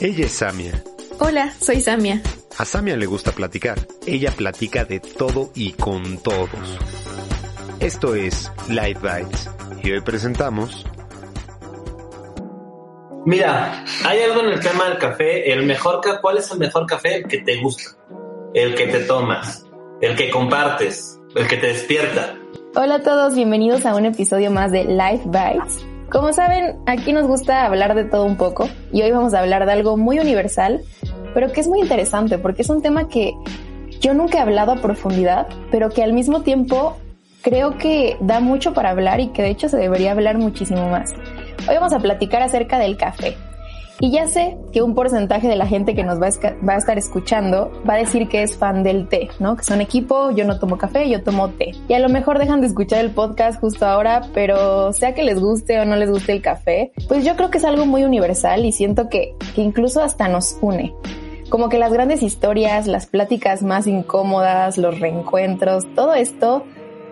Ella es Samia. Hola, soy Samia. A Samia le gusta platicar. Ella platica de todo y con todos. Esto es Light Bites. Y hoy presentamos... Mira, hay algo en el tema del café. El mejor ca- ¿Cuál es el mejor café? El que te gusta. El que te tomas. El que compartes. El que te despierta. Hola a todos, bienvenidos a un episodio más de Life Bites. Como saben, aquí nos gusta hablar de todo un poco y hoy vamos a hablar de algo muy universal, pero que es muy interesante porque es un tema que yo nunca he hablado a profundidad, pero que al mismo tiempo creo que da mucho para hablar y que de hecho se debería hablar muchísimo más. Hoy vamos a platicar acerca del café. Y ya sé que un porcentaje de la gente que nos va a, estar escuchando va a decir que es fan del té, ¿no? Que son equipo, yo no tomo café, yo tomo té. Y a lo mejor dejan de escuchar el podcast justo ahora, pero sea que les guste o no les guste el café, pues yo creo que es algo muy universal y siento que, que incluso hasta nos une. Como que las grandes historias, las pláticas más incómodas, los reencuentros, todo esto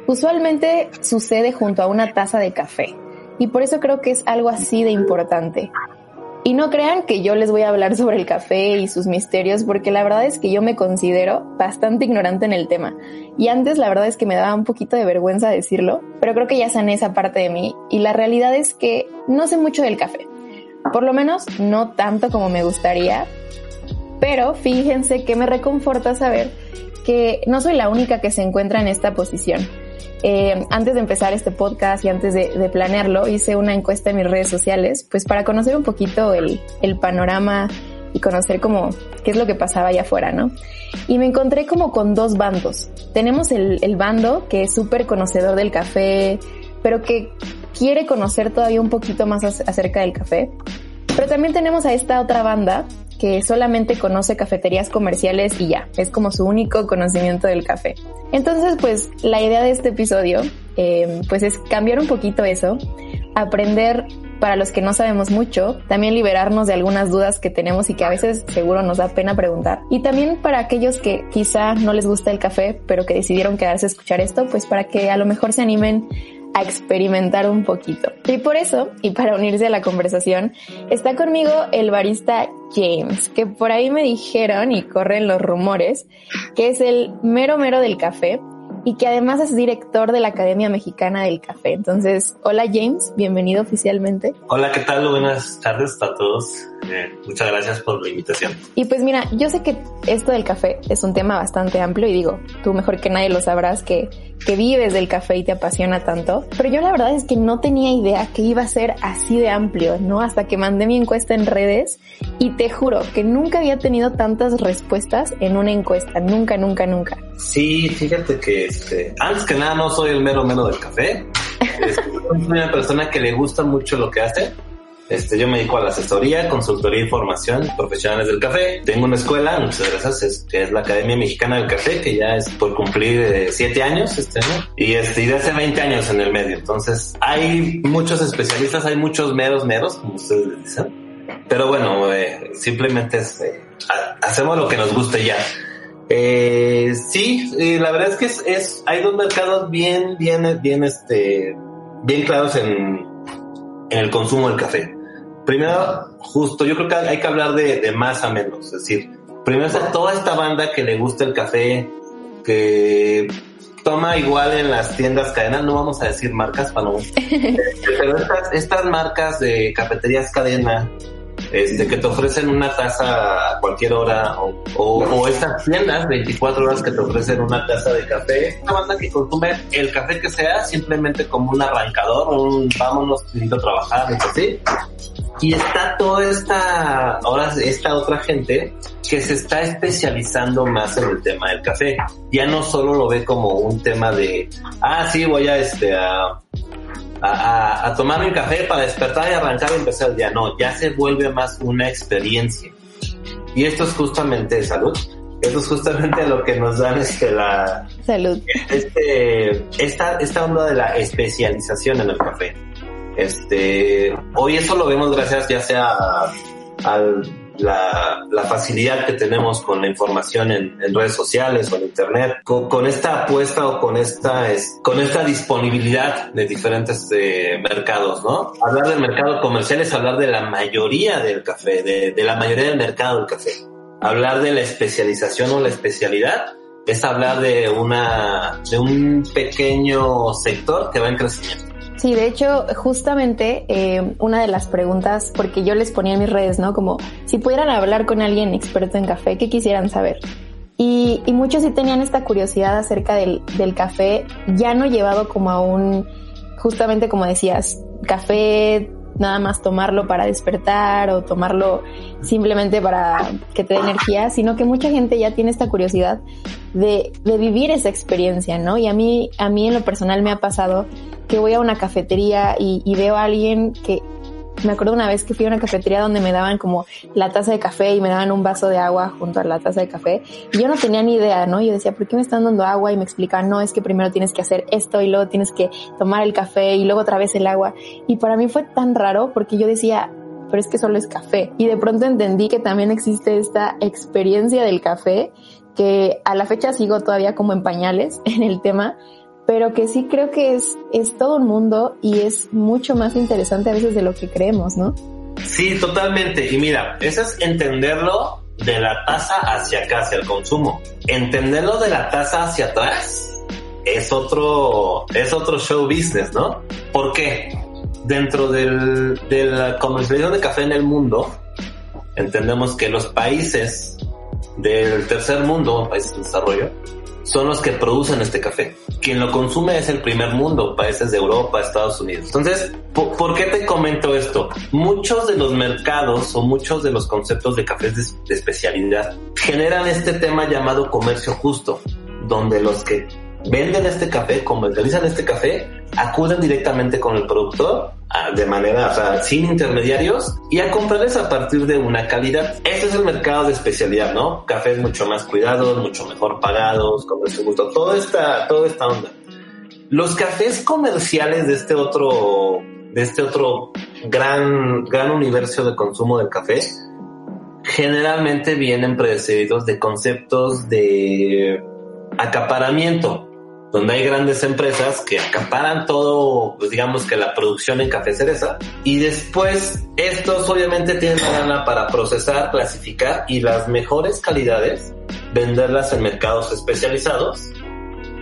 usualmente sucede junto a una taza de café. Y por eso creo que es algo así de importante. Y no crean que yo les voy a hablar sobre el café y sus misterios, porque la verdad es que yo me considero bastante ignorante en el tema. Y antes la verdad es que me daba un poquito de vergüenza decirlo, pero creo que ya sané esa parte de mí. Y la realidad es que no sé mucho del café. Por lo menos no tanto como me gustaría. Pero fíjense que me reconforta saber que no soy la única que se encuentra en esta posición. Eh, antes de empezar este podcast y antes de, de, planearlo, hice una encuesta en mis redes sociales, pues para conocer un poquito el, el panorama y conocer como qué es lo que pasaba allá afuera, ¿no? Y me encontré como con dos bandos. Tenemos el, el bando que es súper conocedor del café, pero que quiere conocer todavía un poquito más acerca del café. Pero también tenemos a esta otra banda que solamente conoce cafeterías comerciales y ya, es como su único conocimiento del café. Entonces, pues la idea de este episodio, eh, pues es cambiar un poquito eso, aprender para los que no sabemos mucho, también liberarnos de algunas dudas que tenemos y que a veces seguro nos da pena preguntar. Y también para aquellos que quizá no les gusta el café, pero que decidieron quedarse a escuchar esto, pues para que a lo mejor se animen a experimentar un poquito. Y por eso, y para unirse a la conversación, está conmigo el barista James, que por ahí me dijeron y corren los rumores que es el mero mero del café y que además es director de la Academia Mexicana del Café. Entonces, hola James, bienvenido oficialmente. Hola, ¿qué tal? Buenas tardes a todos. Eh, muchas gracias por la invitación. Y pues mira, yo sé que esto del café es un tema bastante amplio y digo, tú mejor que nadie lo sabrás que, que vives del café y te apasiona tanto, pero yo la verdad es que no tenía idea que iba a ser así de amplio, ¿no? Hasta que mandé mi encuesta en redes y te juro que nunca había tenido tantas respuestas en una encuesta, nunca, nunca, nunca. Sí, fíjate que este, antes que nada no soy el mero mero del café. soy una persona que le gusta mucho lo que hace. Este, yo me dedico a la asesoría, consultoría y formación profesionales del café. Tengo una escuela, muchas gracias, que es la Academia Mexicana del Café, que ya es por cumplir eh, siete años este año. Y este, y de hace 20 años en el medio. Entonces, hay muchos especialistas, hay muchos meros meros, como ustedes dicen. Pero bueno, eh, simplemente es, eh, hacemos lo que nos guste ya. Eh, sí, eh, la verdad es que es, es, hay dos mercados bien, bien, bien, este, bien claros en, en el consumo del café. Primero, justo, yo creo que hay que hablar de, de más a menos, es decir, primero está toda esta banda que le gusta el café, que toma igual en las tiendas cadenas, no vamos a decir marcas para no, pero estas, estas marcas de cafeterías cadena, este, que te ofrecen una taza a cualquier hora o, estas tiendas 24 horas que te ofrecen una taza de café. Una banda que consume el café que sea simplemente como un arrancador, un vámonos, necesito trabajar, es así. Y está toda esta, ahora esta otra gente que se está especializando más en el tema del café. Ya no solo lo ve como un tema de, ah, sí, voy a este, a, a, a, tomar mi café para despertar y arrancar y empezar el día. No, ya se vuelve más una experiencia. Y esto es justamente salud. Esto es justamente lo que nos dan este, la... Salud. Este, esta, esta onda de la especialización en el café. Este, hoy eso lo vemos gracias ya sea al la, la, facilidad que tenemos con la información en, en redes sociales o en internet, con, con, esta apuesta o con esta, es, con esta disponibilidad de diferentes eh, mercados, ¿no? Hablar del mercado comercial es hablar de la mayoría del café, de, de la mayoría del mercado del café. Hablar de la especialización o la especialidad es hablar de una, de un pequeño sector que va en crecimiento. Sí, de hecho, justamente eh, una de las preguntas, porque yo les ponía en mis redes, ¿no? Como si pudieran hablar con alguien experto en café, ¿qué quisieran saber? Y, y muchos sí tenían esta curiosidad acerca del, del café, ya no llevado como a un, justamente como decías, café nada más tomarlo para despertar o tomarlo simplemente para que te dé energía, sino que mucha gente ya tiene esta curiosidad de, de vivir esa experiencia, ¿no? Y a mí, a mí en lo personal me ha pasado que voy a una cafetería y, y veo a alguien que, me acuerdo una vez que fui a una cafetería donde me daban como la taza de café y me daban un vaso de agua junto a la taza de café. Y yo no tenía ni idea, ¿no? Yo decía, ¿por qué me están dando agua? Y me explicaban, no, es que primero tienes que hacer esto y luego tienes que tomar el café y luego otra vez el agua. Y para mí fue tan raro porque yo decía, pero es que solo es café. Y de pronto entendí que también existe esta experiencia del café que a la fecha sigo todavía como en pañales en el tema, pero que sí creo que es, es todo un mundo y es mucho más interesante a veces de lo que creemos, ¿no? Sí, totalmente. Y mira, eso es entenderlo de la taza hacia acá, hacia el consumo. Entenderlo de la taza hacia atrás es otro, es otro show business, ¿no? ¿Por qué? Dentro del, de la comercialización de café en el mundo, entendemos que los países del tercer mundo, países de desarrollo, son los que producen este café. Quien lo consume es el primer mundo, países de Europa, Estados Unidos. Entonces, ¿por, qué te comento esto? Muchos de los mercados o muchos de los conceptos de cafés de, de especialidad generan este tema llamado comercio justo, donde los que venden este café, comercializan este café, acuden directamente con el productor de manera, o sea, sin intermediarios y a comprarles a partir de una calidad. Este es el mercado de especialidad, ¿no? Cafés mucho más cuidados, mucho mejor pagados, con su gusto, toda esta, toda esta onda. Los cafés comerciales de este otro, de este otro gran, gran universo de consumo del café, generalmente vienen precedidos de conceptos de acaparamiento donde hay grandes empresas que acaparan todo, pues digamos que la producción en café cereza, y después estos obviamente tienen la gana para procesar, clasificar y las mejores calidades venderlas en mercados especializados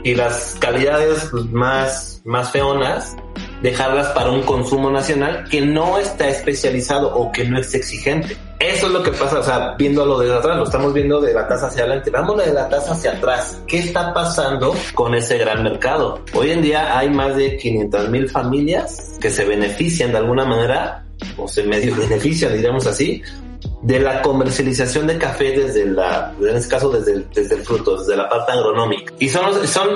y las calidades pues, más, más feonas dejarlas para un consumo nacional que no está especializado o que no es exigente. Eso es lo que pasa, o sea, viéndolo desde atrás, lo estamos viendo de la taza hacia adelante, vámonos de la taza hacia atrás. ¿Qué está pasando con ese gran mercado? Hoy en día hay más de 500 mil familias que se benefician de alguna manera, o se medio benefician, diríamos así, de la comercialización de café desde la, en este caso desde el, fruto, desde la parte agronómica. Y son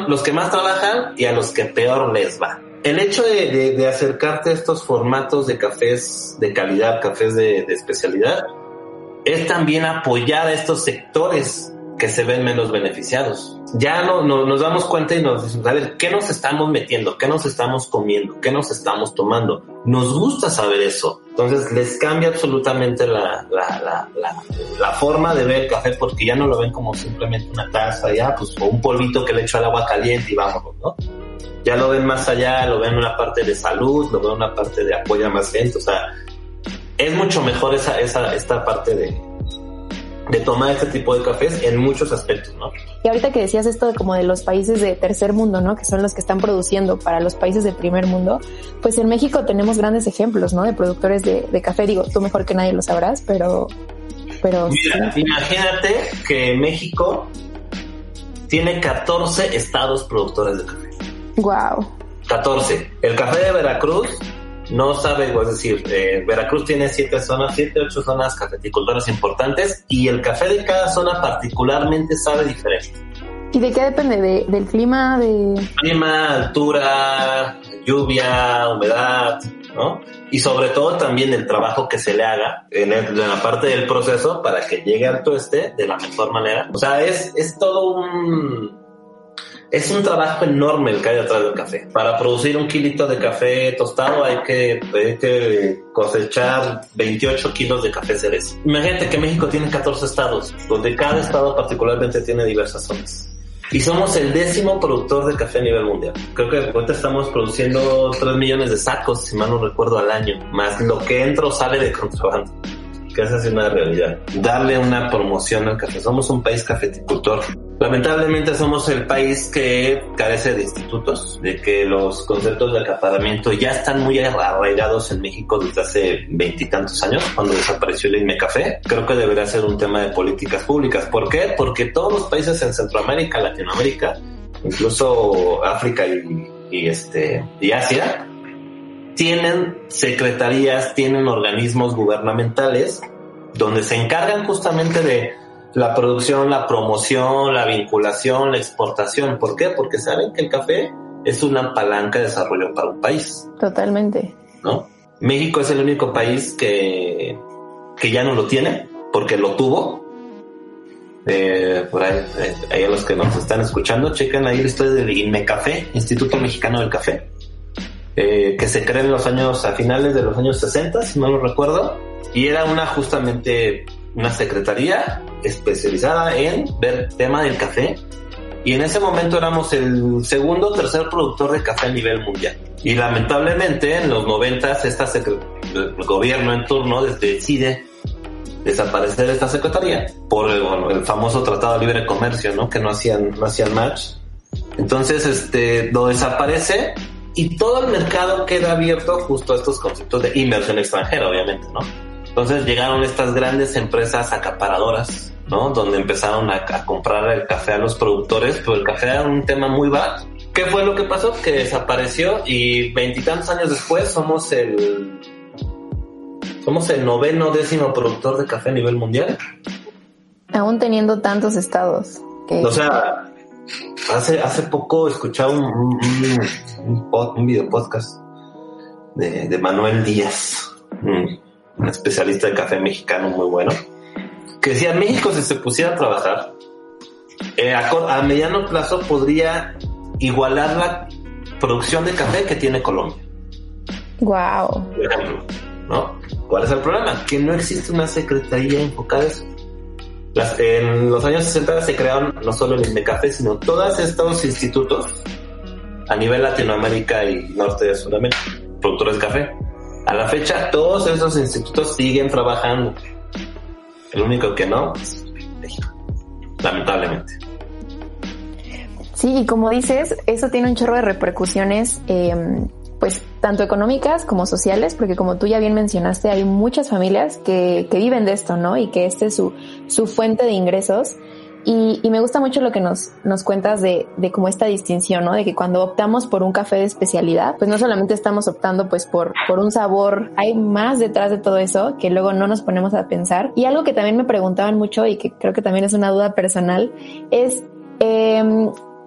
los, que más trabajan y a los que peor les va el hecho de, de, acercarte a estos formatos de cafés de calidad, cafés de, especialidad, es también apoyar a estos sectores que se ven menos beneficiados. Ya no, no, nos damos cuenta y nos decimos, a ver, ¿qué nos estamos metiendo? ¿Qué nos estamos comiendo? ¿Qué nos estamos tomando? Nos gusta saber eso. Entonces les cambia absolutamente la, la, la, la, forma de ver el café porque ya no lo ven como simplemente una taza, ya, pues, o un polvito que le echo al agua caliente y vámonos, ¿no? ya lo ven más allá, lo ven una parte de salud, lo ven una parte de apoyo a más gente, o sea, es mucho mejor esa, esa, esta parte de, de tomar este tipo de cafés en muchos aspectos, ¿no? Y ahorita que decías esto de como de los países de tercer mundo, ¿no? Que son los que están produciendo para los países de primer mundo, pues en México tenemos grandes ejemplos, ¿no? De productores de, de café, digo, tú mejor que nadie lo sabrás, pero... pero Mira, sí. imagínate que México tiene 14 estados productores de café. Wow. 14. El café de Veracruz no sabe, es decir, eh, Veracruz tiene siete zonas, siete, ocho zonas cafeticultoras importantes y el café de cada zona particularmente sabe diferente. ¿Y de qué depende? ¿De, ¿Del clima? De... Clima, altura, lluvia, humedad, ¿no? Y sobre todo también el trabajo que se le haga en, en, la parte del proceso para que llegue al tueste de la mejor manera. O sea, es, es todo un, es un trabajo enorme el que hay detrás del café. Para producir un kilito de café tostado hay que, hay que cosechar 28 kilos de café cerezo. Imagínate que México tiene 14 estados, donde cada estado particularmente tiene diversas zonas. Y somos el décimo productor de café a nivel mundial. Creo que ahorita estamos produciendo 3 millones de sacos, si mal no recuerdo, al año, más lo que entra o sale de contrabando que esa es una realidad. Darle una promoción al café. Somos un país cafeticultor. Lamentablemente somos el país que carece de institutos, de que los conceptos de acaparamiento ya están muy arraigados en México desde hace veintitantos años, cuando desapareció el INME Café. Creo que debería ser un tema de políticas públicas. ¿Por qué? Porque todos los países en Centroamérica, Latinoamérica, incluso África y, y este, y Asia, tienen secretarías, tienen organismos gubernamentales donde se encargan justamente de la producción, la promoción, la vinculación, la exportación. ¿Por qué? Porque saben que el café es una palanca de desarrollo para un país. Totalmente. ¿No? México es el único país que, que ya no lo tiene, porque lo tuvo. Eh, por ahí, eh, ahí a los que nos están escuchando, chequen ahí la historia del INMECAFé, Instituto Mexicano del Café eh, que se creó en los años, a finales de los años 60, si no lo recuerdo, y era una justamente una secretaría especializada en ver tema del café. Y en ese momento éramos el segundo o tercer productor de café a nivel mundial. Y lamentablemente en los 90 esta el gobierno en turno decide desaparecer esta secretaría por el, bueno, el famoso Tratado de Libre Comercio, ¿no? Que no hacían, no hacían match. Entonces, este, lo desaparece y todo el mercado queda abierto justo a estos conceptos de inversión extranjera, obviamente, ¿no? Entonces llegaron estas grandes empresas acaparadoras, ¿no? Donde empezaron a, a comprar el café a los productores, pero el café era un tema muy barato. ¿Qué fue lo que pasó? Que desapareció y veintitantos años después somos el somos el noveno décimo productor de café a nivel mundial. Aún teniendo tantos estados. Que... O sea, Hace, hace poco escuchaba un, un, un, un video podcast de, de, Manuel Díaz, un, especialista de café mexicano muy bueno, que decía, México si se pusiera a trabajar, eh, a, a mediano plazo podría igualar la producción de café que tiene Colombia. Wow. Por ejemplo, ¿no? ¿Cuál es el problema? Que no existe una secretaría enfocada a eso. Las, en los años 60 se crearon no solo el INDECAFE, sino todos estos institutos a nivel Latinoamérica y norte de Sudamérica, productores de café. A la fecha, todos esos institutos siguen trabajando. El único que no es México, lamentablemente. Sí, y como dices, eso tiene un chorro de repercusiones eh, pues tanto económicas como sociales, porque como tú ya bien mencionaste, hay muchas familias que, que viven de esto, ¿no? Y que este es su, su fuente de ingresos. Y, me gusta mucho lo que nos, nos cuentas de, de como esta distinción, ¿no? De que cuando optamos por un café de especialidad, pues no solamente estamos optando pues por, por un sabor, hay más detrás de todo eso que luego no nos ponemos a pensar. Y algo que también me preguntaban mucho y que creo que también es una duda personal es eh,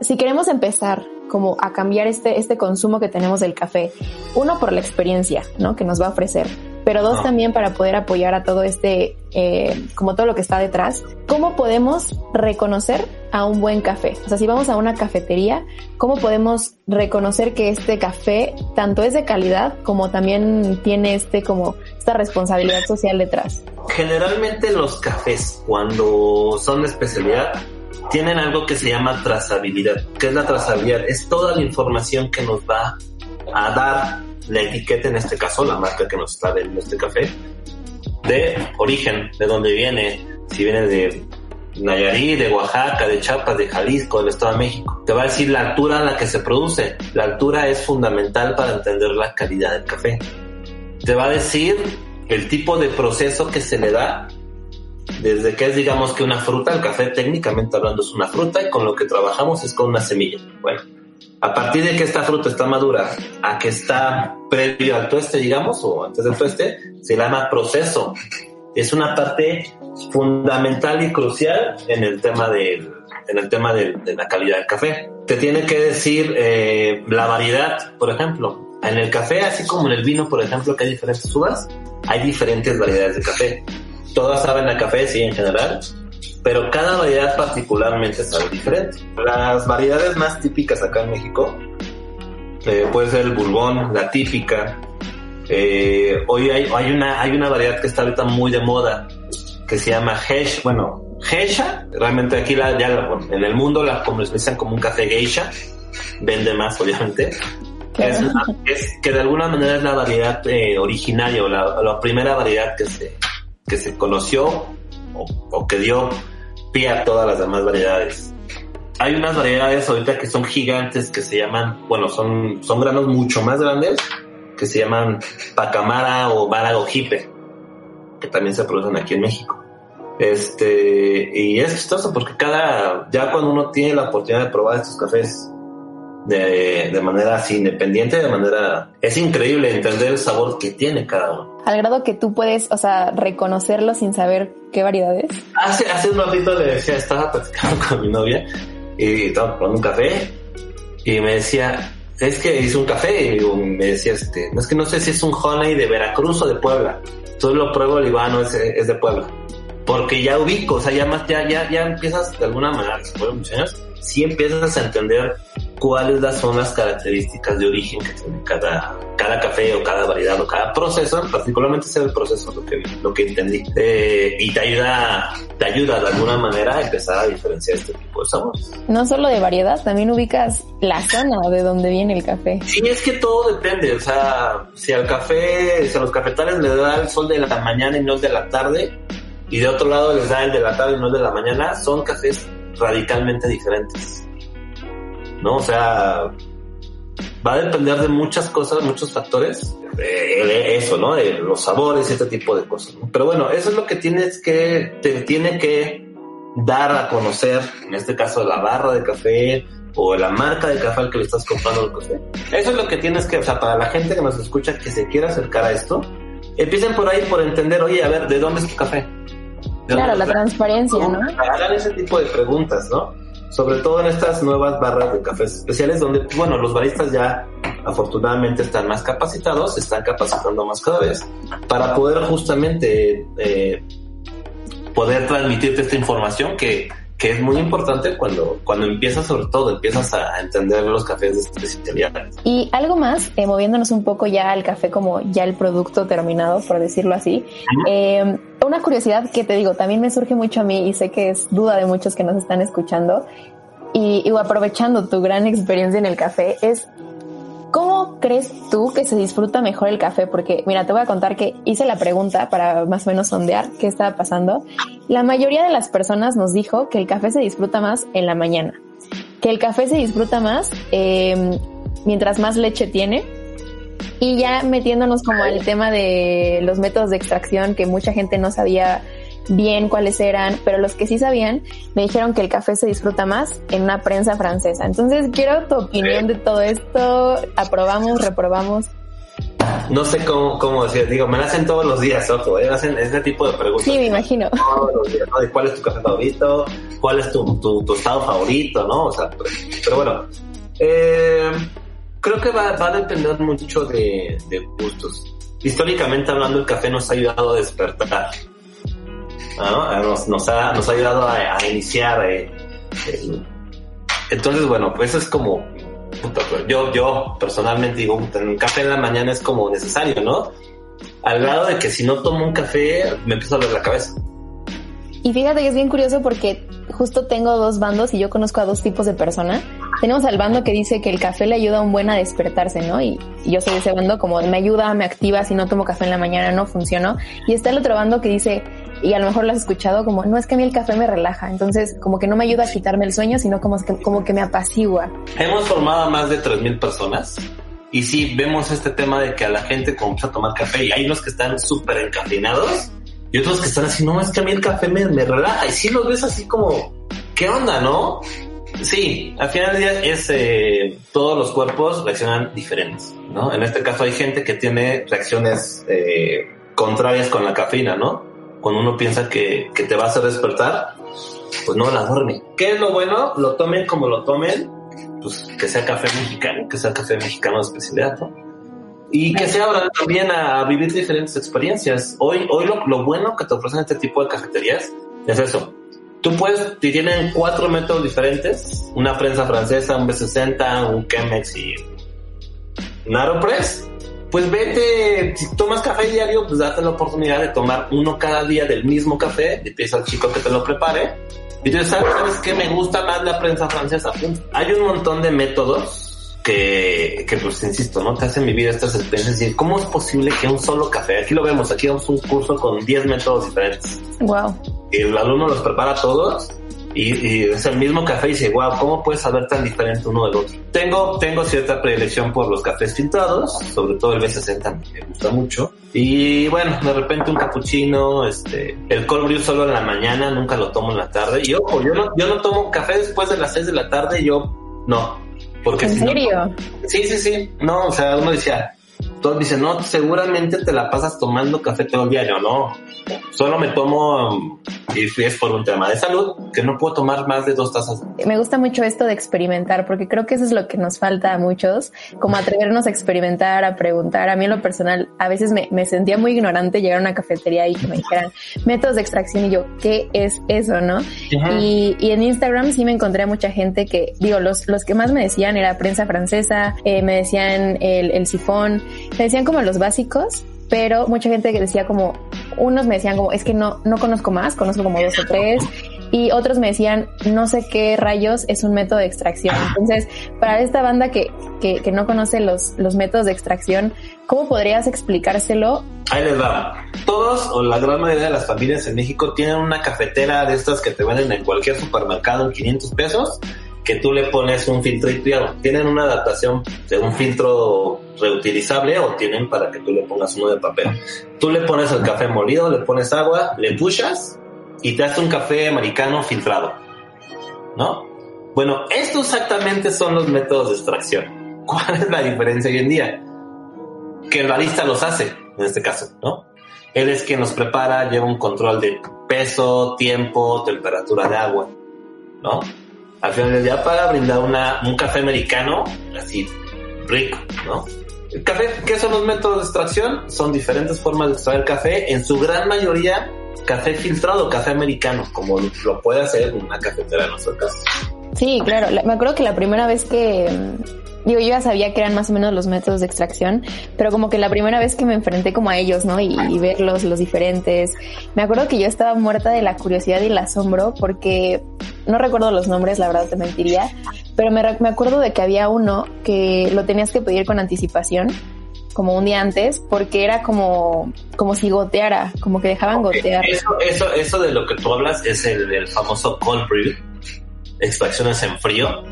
si queremos empezar como a cambiar este, este consumo que tenemos del café. Uno, por la experiencia, ¿no? Que nos va a ofrecer. Pero dos, también para poder apoyar a todo este, eh, como todo lo que está detrás. ¿Cómo podemos reconocer a un buen café? O sea, si vamos a una cafetería, ¿cómo podemos reconocer que este café tanto es de calidad como también tiene este, como, esta responsabilidad social detrás? Generalmente los cafés, cuando son de especialidad, tienen algo que se llama trazabilidad. ¿Qué es la trazabilidad? Es toda la información que nos va a dar la etiqueta, en este caso la marca que nos está vendiendo este café, de origen, de dónde viene, si viene de Nayarit, de Oaxaca, de Chiapas, de Jalisco, del Estado de México. Te va a decir la altura a la que se produce. La altura es fundamental para entender la calidad del café. Te va a decir el tipo de proceso que se le da desde que es digamos que una fruta, el café técnicamente hablando es una fruta y con lo que trabajamos es con una semilla. Bueno, a partir de que esta fruta está madura a que está previo al tueste, digamos, o antes del tueste, se llama proceso. Es una parte fundamental y crucial en el tema del en el tema de, de la calidad del café. Te tiene que decir eh, la variedad, por ejemplo. En el café, así como en el vino, por ejemplo, que hay diferentes uvas, hay diferentes variedades de café. Todas saben a café, sí, en general, pero cada variedad particularmente sabe diferente. Las variedades más típicas acá en México eh, puede ser el bourbon, la típica. Eh, hoy hay, hay, una, hay una variedad que está ahorita muy de moda que se llama Hesh, bueno, Geisha, realmente aquí la, ya en el mundo la comercializan como un café geisha, vende más obviamente. Es, que de alguna manera es la variedad eh, originaria o la, la, primera variedad que se, que se conoció o, que dio pie a todas las demás variedades. Hay unas variedades ahorita que son gigantes que se llaman, bueno, son, son granos mucho más grandes que se llaman Pacamara o Bárago Jipe, que también se producen aquí en México. Este, y es chistoso porque cada, ya cuando uno tiene la oportunidad de probar estos cafés de, de, manera así independiente, de manera, es increíble entender el sabor que tiene cada uno. Al grado que tú puedes, o sea, reconocerlo sin saber qué variedad es. Hace, hace un ratito le decía, estaba platicando con mi novia y estaba tomando un café y me decía, es que hice un café y me decía, este, es que no sé si es un honey de Veracruz o de Puebla. Entonces lo pruebo, el Ivano es, es de Puebla porque ya ubico, o sea, ya más, ya, ya, ya empiezas de alguna manera, después de muchos años, sí empiezas a entender cuáles son las características de origen que tiene cada, cada café o cada variedad o cada proceso, particularmente es el proceso lo que, lo que entendí. Eh, y te ayuda, te ayuda de alguna manera a empezar a diferenciar este tipo de sabores. No solo de variedad, también ubicas la zona de donde viene el café. Sí, es que todo depende, o sea, si al café, si a los cafetales le da el sol de la mañana y no el de la tarde, y de otro lado les da el de la tarde y no el de la mañana, son cafés radicalmente diferentes. ¿No? O sea, va a depender de muchas cosas, muchos factores, de eso, ¿no? De los sabores este tipo de cosas. ¿no? Pero bueno, eso es lo que tienes que, te tiene que dar a conocer, en este caso la barra de café o la marca de café al que le estás comprando el café. Eso es lo que tienes que, o sea, para la gente que nos escucha que se quiera acercar a esto, empiecen por ahí por entender, oye, a ver, ¿de dónde es tu café? Claro, la transparencia, ¿no? Hagan ese tipo de preguntas, ¿no? Sobre todo en estas nuevas barras de cafés especiales donde, bueno, los baristas ya afortunadamente están más capacitados, se están capacitando más cada vez para poder justamente eh, poder transmitirte esta información que que es muy importante cuando, cuando empiezas, sobre todo, empiezas a entender los cafés de especialidad. Y algo más, eh, moviéndonos un poco ya al café como ya el producto terminado, por decirlo así. Eh, una curiosidad que te digo, también me surge mucho a mí y sé que es duda de muchos que nos están escuchando. Y, y aprovechando tu gran experiencia en el café, es ¿Cómo crees tú que se disfruta mejor el café? Porque, mira, te voy a contar que hice la pregunta para más o menos sondear qué estaba pasando. La mayoría de las personas nos dijo que el café se disfruta más en la mañana, que el café se disfruta más eh, mientras más leche tiene. Y ya metiéndonos como al tema de los métodos de extracción que mucha gente no sabía bien cuáles eran, pero los que sí sabían me dijeron que el café se disfruta más en una prensa francesa. Entonces quiero tu opinión de todo esto. ¿Aprobamos, reprobamos? No sé cómo, cómo decir, digo, me la hacen todos los días, ojo, ¿eh? hacen ese tipo de preguntas. Sí, me imagino. Todos los días, ¿no? ¿Cuál es tu café favorito? ¿Cuál es tu, tu, estado favorito? ¿No? O sea, pero, bueno, eh, creo que va, va a depender mucho de, de gustos. Históricamente hablando, el café nos ha ayudado a despertar. Eh, nos, nos, ha, nos ha ayudado a, a iniciar. Eh, entonces, bueno, pues es como, pues, yo, yo personalmente digo, un café en la mañana es como necesario, ¿no? Al grado de que si no tomo un café, me empieza a doler la cabeza. Y fíjate que es bien curioso porque justo tengo dos bandos y yo conozco a dos tipos de persona. Tenemos al bando que dice que el café le ayuda a un buen a despertarse, ¿no? Y, y, yo soy ese bando como me ayuda, me activa, si no tomo café en la mañana no funcionó. Y está el otro bando que dice, y a lo mejor lo has escuchado como, no es que a mí el café me relaja, entonces como que no me ayuda a quitarme el sueño, sino como que, como que me apacigua. Hemos formado a más de 3.000 personas y sí vemos este tema de que a la gente comienza a tomar café y hay unos que están súper encafinados y otros que están así, no, es que a mí el café me, me relaja. Y sí los ves así como, ¿qué onda, no? Sí, al final del día es, eh, todos los cuerpos reaccionan diferentes, ¿no? En este caso hay gente que tiene reacciones eh, contrarias con la cafeína, ¿no? Cuando uno piensa que, que te va a despertar, pues no la duerme. ¿Qué es lo bueno? Lo tomen como lo tomen, pues que sea café mexicano, que sea café mexicano de especialidad, ¿no? y que se abran también a vivir diferentes experiencias. Hoy, hoy lo, lo bueno que te ofrecen este tipo de cafeterías es eso. Tú puedes, tienen cuatro métodos diferentes, una prensa francesa, un B60, un Chemex y un Aeropress. Pues vete, si tomas café diario, pues date la oportunidad de tomar uno cada día del mismo café, y pides al chico que te lo prepare. Y tú sabes, ¿sabes qué? Me gusta más la prensa francesa. Hay un montón de métodos que, que pues insisto, ¿no? Te hacen vivir estas experiencias y cómo es posible que un solo café, aquí lo vemos, aquí vemos un curso con 10 métodos diferentes. Wow. El alumno los prepara todos y, y, es el mismo café y dice, wow, ¿cómo puedes saber tan diferente uno del otro? Tengo, tengo cierta predilección por los cafés filtrados, sobre todo el B60 me gusta mucho. Y bueno, de repente un cappuccino, este, el cold brew solo en la mañana, nunca lo tomo en la tarde. Y ojo, yo no, yo no tomo café después de las 6 de la tarde, yo no, porque ¿En si no- serio? sí, sí, sí. No, o sea, uno decía, todos dicen, no, seguramente te la pasas tomando café todo el día. Yo no. Solo me tomo, y es por un tema de salud, que no puedo tomar más de dos tazas. Me gusta mucho esto de experimentar, porque creo que eso es lo que nos falta a muchos, como atrevernos a experimentar, a preguntar. A mí en lo personal, a veces me, me sentía muy ignorante llegar a una cafetería y que me dijeran métodos de extracción y yo, ¿qué es eso, no? Y, y en Instagram sí me encontré a mucha gente que, digo, los, los que más me decían era prensa francesa, eh, me decían el, el sifón, me decían como los básicos, pero mucha gente que decía como, unos me decían como, es que no, no conozco más, conozco como dos o tres, y otros me decían, no sé qué rayos es un método de extracción. Entonces, para esta banda que, que, que no conoce los, los métodos de extracción, ¿cómo podrías explicárselo? Ahí les va. Todos o la gran mayoría de las familias en México tienen una cafetera de estas que te venden en cualquier supermercado en 500 pesos que tú le pones un filtro y tienen una adaptación de un filtro reutilizable o tienen para que tú le pongas uno de papel. Tú le pones el café molido, le pones agua, le pushas y te hace un café americano filtrado. ¿No? Bueno, estos exactamente son los métodos de extracción. ¿Cuál es la diferencia hoy en día? Que el barista los hace, en este caso, ¿no? Él es quien los prepara, lleva un control de peso, tiempo, temperatura de agua, ¿no? Al final del día para brindar una, un café americano así rico, ¿no? Café, ¿qué son los métodos de extracción? Son diferentes formas de extraer café, en su gran mayoría café filtrado, café americano, como lo puede hacer una cafetera en nuestro caso. Sí, claro. La- me acuerdo que la primera vez que, digo, yo ya sabía que eran más o menos los métodos de extracción, pero como que la primera vez que me enfrenté como a ellos, ¿no? Y, y verlos, los diferentes, me acuerdo que yo estaba muerta de la curiosidad y el asombro porque no recuerdo los nombres, la verdad te mentiría, pero me, me acuerdo de que había uno que lo tenías que pedir con anticipación como un día antes porque era como como si goteara como que dejaban gotear. Eso, eso, eso de lo que tú hablas es el, el famoso cold brew, extracciones en frío,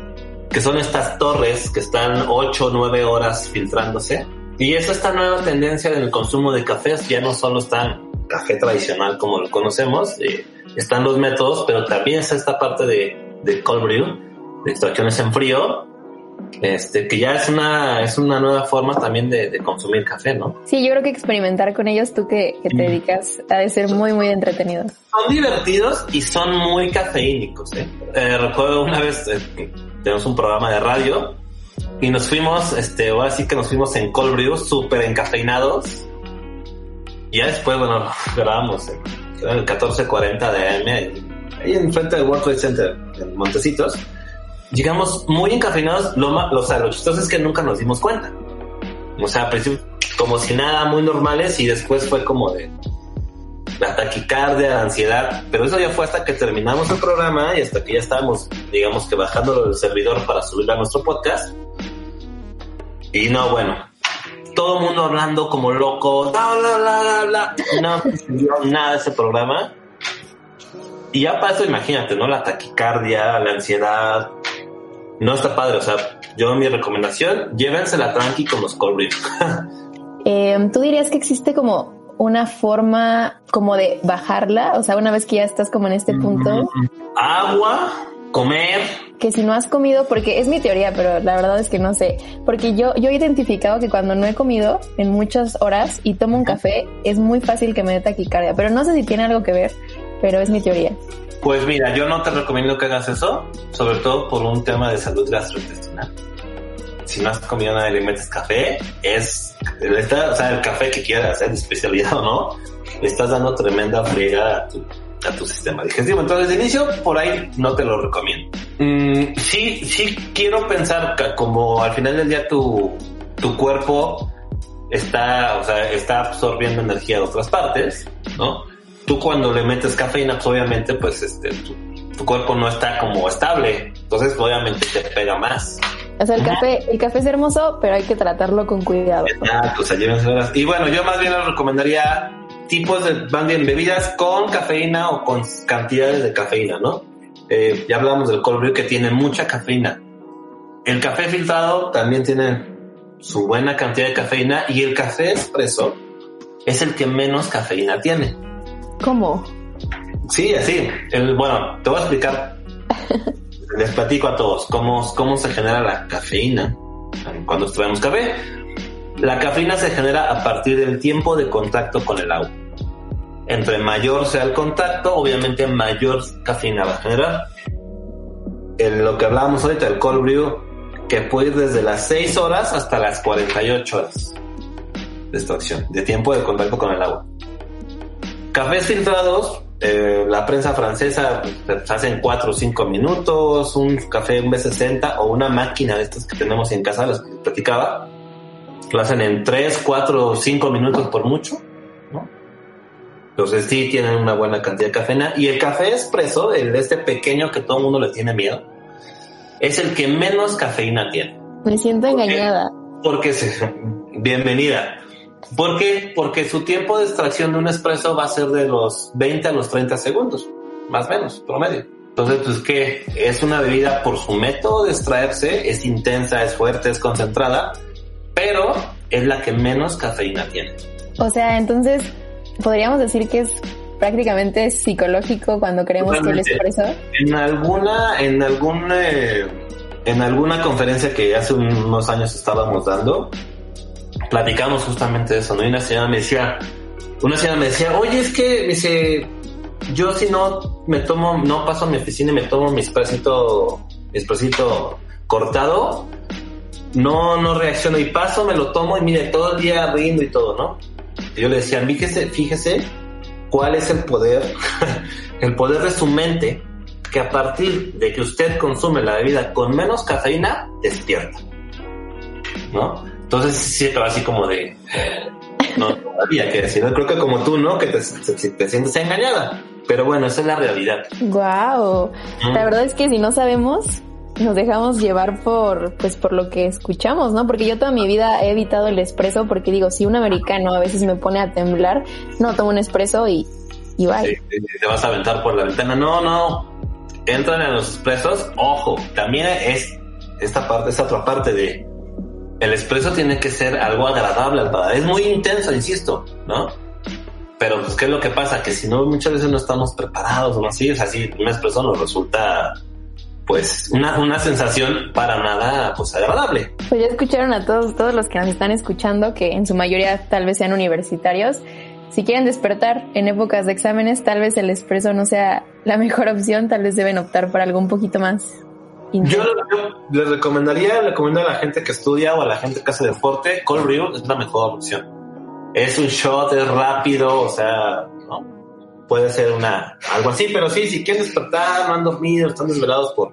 que son estas torres que están 8 o 9 horas filtrándose. Y es esta nueva tendencia en el consumo de cafés, ya no solo está café tradicional como lo conocemos, eh, están los métodos, pero también está esta parte de, de cold brew, de extracciones en frío, este, que ya es una, es una nueva forma también de, de consumir café, ¿no? sí yo creo que experimentar con ellos tú que, que te dedicas ha de ser muy muy entretenido son divertidos y son muy cafeínicos. ¿eh? Eh, recuerdo una vez eh, tenemos un programa de radio y nos fuimos, este, ahora sí que nos fuimos en cold súper encafeinados. Y ya después, bueno, grabamos en, el 1440 de AM, ahí- enfrente del World Trade Center, en Montecitos. Llegamos muy encafeinados, lo, ma- o sea, lo es que nunca nos dimos cuenta. O sea, al principio como si nada, muy normales y después fue como de, la taquicardia, la ansiedad, pero eso ya fue hasta que terminamos el programa y hasta que ya estábamos, digamos que bajándolo del servidor para subirlo a nuestro podcast. Y no, bueno, todo el mundo hablando como loco, bla, bla, bla, bla. No nada ese programa. Y ya eso, imagínate, ¿no? La taquicardia, la ansiedad. No está padre, o sea, yo mi recomendación, llévensela tranqui con los cold. Eh, tú dirías que existe como una forma como de bajarla o sea una vez que ya estás como en este punto. Agua, comer, que si no has comido, porque es mi teoría, pero la verdad es que no sé, porque yo, yo he identificado que cuando no he comido en muchas horas y tomo un café, es muy fácil que me dé taquicardia, pero no sé si tiene algo que ver, pero es mi teoría. Pues mira, yo no te recomiendo que hagas eso, sobre todo por un tema de salud gastrointestinal. Si no has comido nada y le metes café, es, o sea, el café que quieras, ¿eh? de especialidad o no, le estás dando tremenda friega a tu, a tu sistema digestivo. Entonces, de inicio, por ahí no te lo recomiendo. Mm, sí, sí quiero pensar que como al final del día tu, tu cuerpo está, o sea, está absorbiendo energía de otras partes, ¿no? Tú cuando le metes cafeína, pues obviamente, pues este, tu, tu cuerpo no está como estable, entonces obviamente te pega más. O sea, el café, el café es hermoso, pero hay que tratarlo con cuidado. Exacto, o sea, Y bueno, yo más bien les recomendaría tipos de, van bien, bebidas con cafeína o con cantidades de cafeína, ¿no? Eh, ya hablamos del cold brew que tiene mucha cafeína. El café filtrado también tiene su buena cantidad de cafeína y el café expreso es el que menos cafeína tiene. ¿Cómo? Sí, así. El, bueno, te voy a explicar les platico a todos cómo, cómo se genera la cafeína cuando tomamos café. La cafeína se genera a partir del tiempo de contacto con el agua. Entre mayor sea el contacto, obviamente mayor cafeína va a generar. En lo que hablábamos ahorita, el cold brew, que puede ir desde las 6 horas hasta las 48 horas de extracción, de tiempo de contacto con el agua. Cafés filtrados eh, la prensa francesa se hace en 4 o 5 minutos, un café en B60 o una máquina de estas que tenemos en casa, las que platicaba, lo hacen en 3, 4 o 5 minutos por mucho. ¿no? Entonces sí tienen una buena cantidad de cafeína. Y el café expreso, el de este pequeño que todo el mundo le tiene miedo, es el que menos cafeína tiene. Me siento engañada. Porque, se, bienvenida. ¿Por qué? Porque su tiempo de extracción de un espresso va a ser de los 20 a los 30 segundos, más o menos, promedio. Entonces, pues que es una bebida por su método de extraerse, es intensa, es fuerte, es concentrada, pero es la que menos cafeína tiene. O sea, entonces, podríamos decir que es prácticamente psicológico cuando creemos que el espresso. En alguna, en algún, eh, en alguna conferencia que hace unos años estábamos dando, platicamos justamente eso, ¿no? Y una señora me decía, una señora me decía, oye, es que, dice, yo si no me tomo, no paso a mi oficina y me tomo mi expresito, mi expresito cortado, no, no reacciono y paso, me lo tomo y mire, todo el día rindo y todo, ¿no? Y yo le decía, fíjese, fíjese cuál es el poder, el poder de su mente que a partir de que usted consume la bebida con menos cafeína, despierta. ¿No? Entonces sí pero así como de... No había que decir, creo que como tú, ¿no? Que te, te, sientes engañada. Pero bueno, esa es la realidad. Wow. La verdad es que si no sabemos, nos dejamos llevar por, pues por lo que escuchamos, ¿no? Porque yo toda mi vida he evitado el espresso porque digo, si un americano a veces me pone a temblar, no tomo un espresso y, y bye. Sí, te vas a aventar por la ventana. No, no. Entran en los expresos. Ojo, también es esta parte, esta otra parte de el espresso tiene que ser algo agradable al paladar. Es muy intenso, insisto, ¿no? Pero pues, ¿qué es lo que pasa? Que si no, muchas veces no estamos preparados o así, es así, un espresso nos resulta pues una, una sensación para nada pues agradable. Pues ya escucharon a todos, todos los que nos están escuchando, que en su mayoría tal vez sean universitarios. Si quieren despertar en épocas de exámenes, tal vez el espresso no sea la mejor opción, tal vez deben optar por algo un poquito más yo, les recomendaría, le recomiendo a la gente que estudia o a la gente que hace deporte, cold brew es la mejor opción. Es un shot, es rápido, o sea, ¿no? puede ser una algo así, pero sí, si quieren despertar, no han dormido, están desvelados por,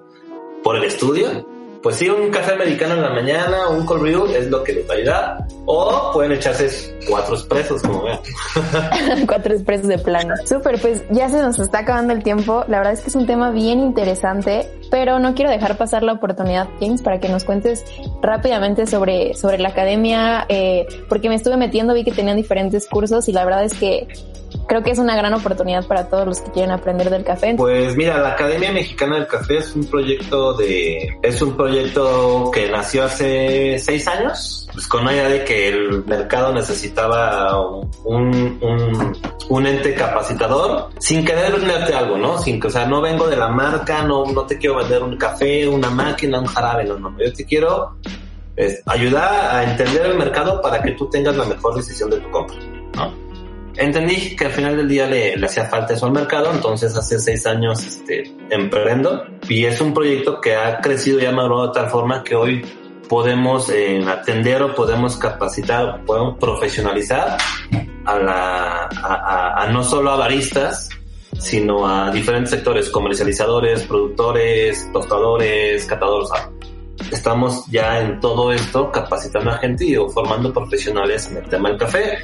por el estudio, pues sí, un café americano en la mañana, un cold brew es lo que les va a ayudar. O pueden echarse cuatro expresos, como vean. cuatro expresos de plano. Súper, pues ya se nos está acabando el tiempo. La verdad es que es un tema bien interesante, pero no quiero dejar pasar la oportunidad, James, para que nos cuentes rápidamente sobre, sobre la academia, eh, porque me estuve metiendo, vi que tenían diferentes cursos y la verdad es que creo que es una gran oportunidad para todos los que quieren aprender del café. Pues mira, la Academia Mexicana del Café es un proyecto de, es un proyecto que nació hace seis años, pues con la idea de que el mercado necesitaba un, un, un ente capacitador sin querer venderte algo, ¿no? Sin que, o sea, no vengo de la marca, no, no te quiero vender un café, una máquina, un jarabe, no, no, yo te quiero es, ayudar a entender el mercado para que tú tengas la mejor decisión de tu compra, ¿no? entendí que al final del día le, hacía falta eso al mercado, entonces hace seis años este, emprendo y es un proyecto que ha crecido y ha madurado de tal forma que hoy podemos eh, atender o podemos capacitar, podemos profesionalizar a, la, a, a, no solo a baristas, sino a diferentes sectores, comercializadores, productores, tostadores, catadores. Estamos ya en todo esto capacitando a gente y formando profesionales en el tema del café.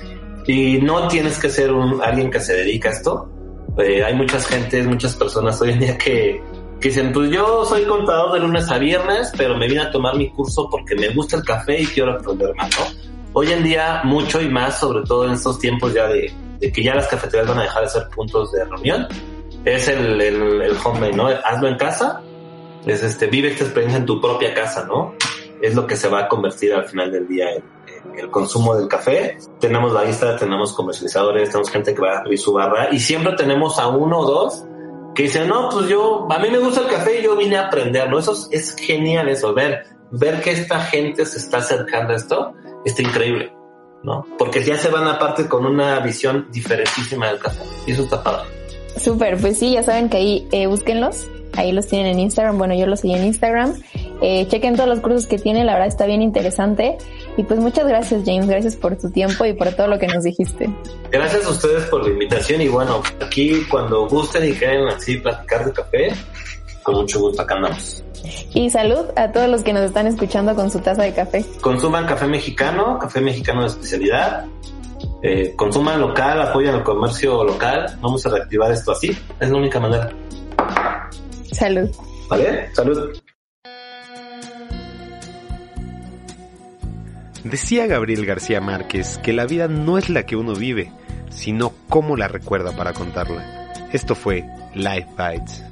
Y no tienes que ser un, alguien que se dedica a esto. Eh, hay muchas gentes, muchas personas hoy en día que, que dicen, pues yo soy contador de lunes a viernes, pero me vine a tomar mi curso porque me gusta el café y quiero aprender más, ¿no? Hoy en día, mucho y más, sobre todo en estos tiempos ya de, que ya las cafeterías van a dejar de ser puntos de reunión, es el, el, el homemade, ¿no? Hazlo en casa, es este, vive esta experiencia en tu propia casa, ¿no? Es lo que se va a convertir al final del día en, el consumo del café. Tenemos barista, tenemos comercializadores, tenemos gente que va a abrir su barra y siempre tenemos a uno o dos que dicen, no, pues yo, a mí me gusta el café y yo vine a aprender, ¿no? Eso es, es genial eso, ver, ver que esta gente se está acercando a esto, está increíble, ¿no? Porque ya se van aparte con una visión diferentísima del café y eso está padre. Súper, pues sí, ya saben que ahí eh, búsquenlos, ahí los tienen en Instagram, bueno, yo los seguí en Instagram, eh, chequen todos los cursos que tiene, la verdad está bien interesante y pues muchas gracias James, gracias por tu tiempo y por todo lo que nos dijiste. Gracias a ustedes por la invitación y bueno, aquí cuando gusten y quieren así platicar de café, con mucho gusto acá andamos. Y salud a todos los que nos están escuchando con su taza de café. Consuman café mexicano, café mexicano de especialidad. Eh, consuman local, apoyan el comercio local. Vamos a reactivar esto así. Es la única manera. Salud. ¿Vale? Salud. Decía Gabriel García Márquez que la vida no es la que uno vive, sino cómo la recuerda para contarla. Esto fue Life Bites.